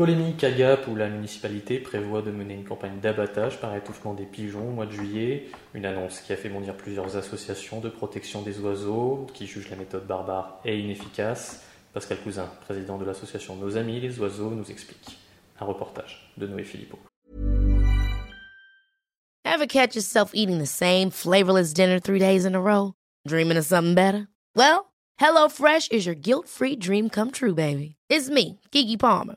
Polémique à Gap où la municipalité prévoit de mener une campagne d'abattage par étouffement des pigeons au mois de juillet. Une annonce qui a fait bondir plusieurs associations de protection des oiseaux qui jugent la méthode barbare et inefficace. Pascal Cousin, président de l'association Nos Amis les Oiseaux, nous explique. Un reportage de Noé Philippot. Ever catch yourself eating the same flavorless dinner three days in a row? Dreaming of something better? Well, HelloFresh is your guilt-free dream come true, baby. It's me, Kiki Palmer.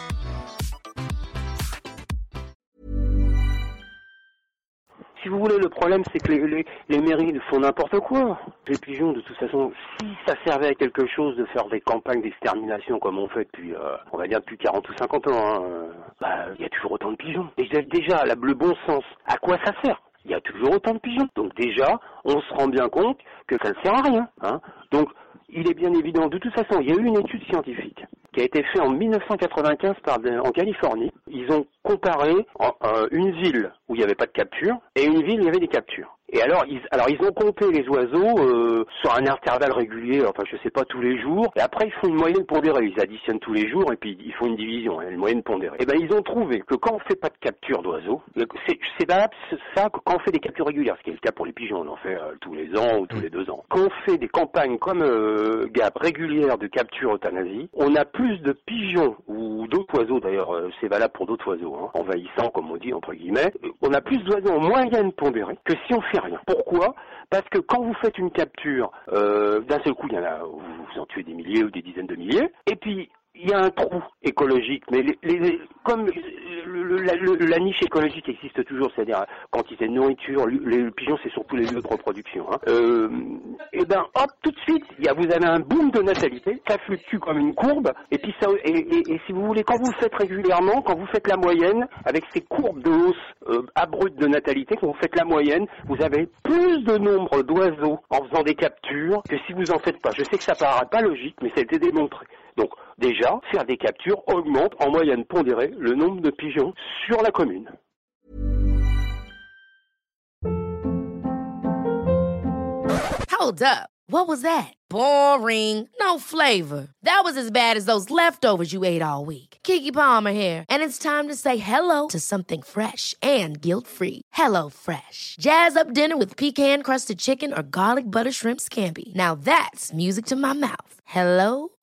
Si vous voulez, le problème, c'est que les, les, les mairies font n'importe quoi. Les pigeons, de toute façon, si ça servait à quelque chose de faire des campagnes d'extermination comme on fait depuis, euh, on va dire depuis 40 ou 50 ans, hein, euh, bah, il y a toujours autant de pigeons. Et déjà, le bon sens, à quoi ça sert? Il y a toujours autant de pigeons. Donc déjà, on se rend bien compte que ça ne sert à rien. Hein. Donc, il est bien évident, de toute façon, il y a eu une étude scientifique qui a été faite en 1995 par, en Californie. Ils ont comparé euh, une ville où il n'y avait pas de capture et une ville où il y avait des captures. Et alors ils, alors ils ont compté les oiseaux euh, sur un intervalle régulier, enfin je sais pas tous les jours, et après ils font une moyenne pondérée, ils additionnent tous les jours et puis ils font une division, hein, une moyenne pondérée. Et ben ils ont trouvé que quand on fait pas de capture d'oiseaux, c'est valable ça que quand on fait des captures régulières, ce qui est le cas pour les pigeons, on en fait euh, tous les ans ou tous les deux ans. Quand on fait des campagnes comme euh, GAP régulières de capture euthanasie, on a plus de pigeons ou d'autres oiseaux d'ailleurs, euh, c'est valable pour d'autres oiseaux, hein, envahissants comme on dit entre guillemets, on a plus d'oiseaux en moyenne pondérée que si on fait Pourquoi? Parce que quand vous faites une capture, euh, d'un seul coup, il y en a, vous, en tuez des milliers ou des dizaines de milliers, et puis il y a un trou écologique, mais les, comme le, la, niche écologique existe toujours, c'est-à-dire quantité de nourriture, les pigeons c'est surtout les lieux de reproduction. Hein. Euh, et ben hop, tout de suite, y a, vous avez un boom de natalité, ça fluctue comme une courbe, et puis ça, et, et, et, si vous voulez, quand vous faites régulièrement, quand vous faites la moyenne, avec ces courbes de hausse euh, abruptes de natalité, quand vous faites la moyenne, vous avez plus de nombre d'oiseaux en faisant des captures que si vous en faites pas. Je sais que ça paraît pas logique, mais ça a été démontré. Donc déjà, faire des captures augmente en moyenne pondérée le nombre de pigeons sur la commune. Hold up. What was that? Boring. No flavor. That was as bad as those leftovers you ate all week. Kiki Palmer here, and it's time to say hello to something fresh and guilt-free. Hello Fresh. Jazz up dinner with pecan-crusted chicken or garlic butter shrimp scampi. Now that's music to my mouth. Hello